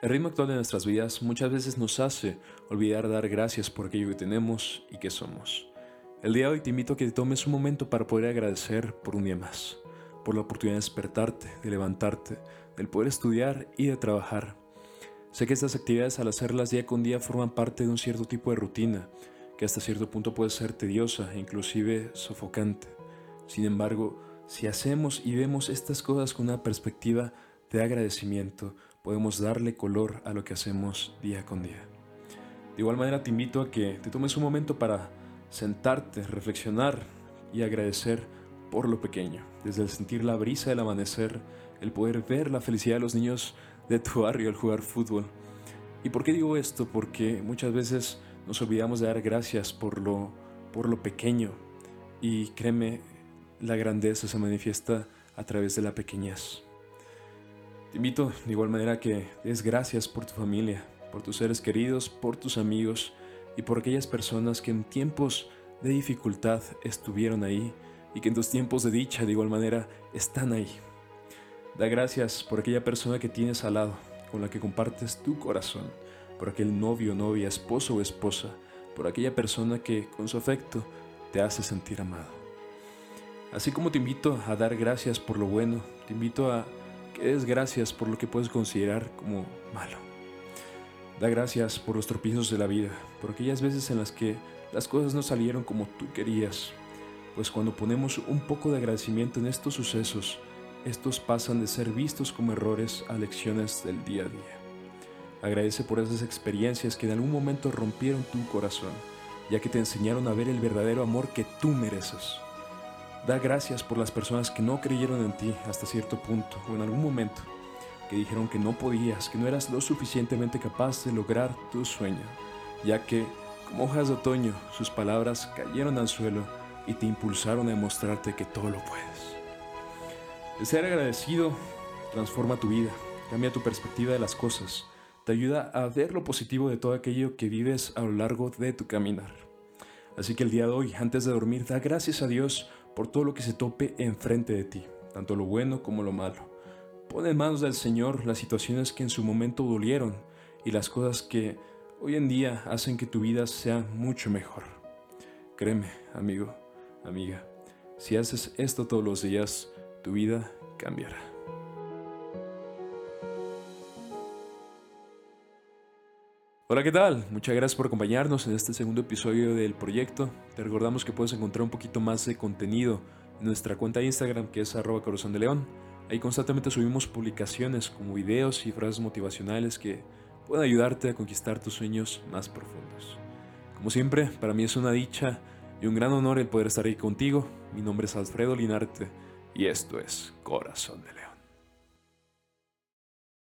El ritmo actual de nuestras vidas muchas veces nos hace olvidar dar gracias por aquello que tenemos y que somos. El día de hoy te invito a que tomes un momento para poder agradecer por un día más, por la oportunidad de despertarte, de levantarte, del poder estudiar y de trabajar. Sé que estas actividades al hacerlas día con día forman parte de un cierto tipo de rutina, que hasta cierto punto puede ser tediosa e inclusive sofocante. Sin embargo, si hacemos y vemos estas cosas con una perspectiva de agradecimiento, podemos darle color a lo que hacemos día con día. De igual manera te invito a que te tomes un momento para sentarte, reflexionar y agradecer por lo pequeño, desde el sentir la brisa del amanecer, el poder ver la felicidad de los niños de tu barrio al jugar fútbol. ¿Y por qué digo esto? Porque muchas veces nos olvidamos de dar gracias por lo, por lo pequeño y créeme, la grandeza se manifiesta a través de la pequeñez. Te invito de igual manera que des gracias por tu familia, por tus seres queridos, por tus amigos y por aquellas personas que en tiempos de dificultad estuvieron ahí y que en tus tiempos de dicha de igual manera están ahí. Da gracias por aquella persona que tienes al lado, con la que compartes tu corazón, por aquel novio, novia, esposo o esposa, por aquella persona que con su afecto te hace sentir amado. Así como te invito a dar gracias por lo bueno, te invito a que gracias por lo que puedes considerar como malo. Da gracias por los tropiezos de la vida, por aquellas veces en las que las cosas no salieron como tú querías, pues cuando ponemos un poco de agradecimiento en estos sucesos, estos pasan de ser vistos como errores a lecciones del día a día. Agradece por esas experiencias que en algún momento rompieron tu corazón, ya que te enseñaron a ver el verdadero amor que tú mereces. Da gracias por las personas que no creyeron en ti hasta cierto punto o en algún momento, que dijeron que no podías, que no eras lo suficientemente capaz de lograr tu sueño, ya que, como hojas de otoño, sus palabras cayeron al suelo y te impulsaron a demostrarte que todo lo puedes. El ser agradecido transforma tu vida, cambia tu perspectiva de las cosas, te ayuda a ver lo positivo de todo aquello que vives a lo largo de tu caminar. Así que el día de hoy, antes de dormir, da gracias a Dios por todo lo que se tope enfrente de ti, tanto lo bueno como lo malo. Pon en manos del Señor las situaciones que en su momento dolieron y las cosas que hoy en día hacen que tu vida sea mucho mejor. Créeme, amigo, amiga, si haces esto todos los días, tu vida cambiará. Hola, ¿qué tal? Muchas gracias por acompañarnos en este segundo episodio del proyecto. Te recordamos que puedes encontrar un poquito más de contenido en nuestra cuenta de Instagram que es arroba corazón de león. Ahí constantemente subimos publicaciones como videos y frases motivacionales que pueden ayudarte a conquistar tus sueños más profundos. Como siempre, para mí es una dicha y un gran honor el poder estar ahí contigo. Mi nombre es Alfredo Linarte y esto es Corazón de León.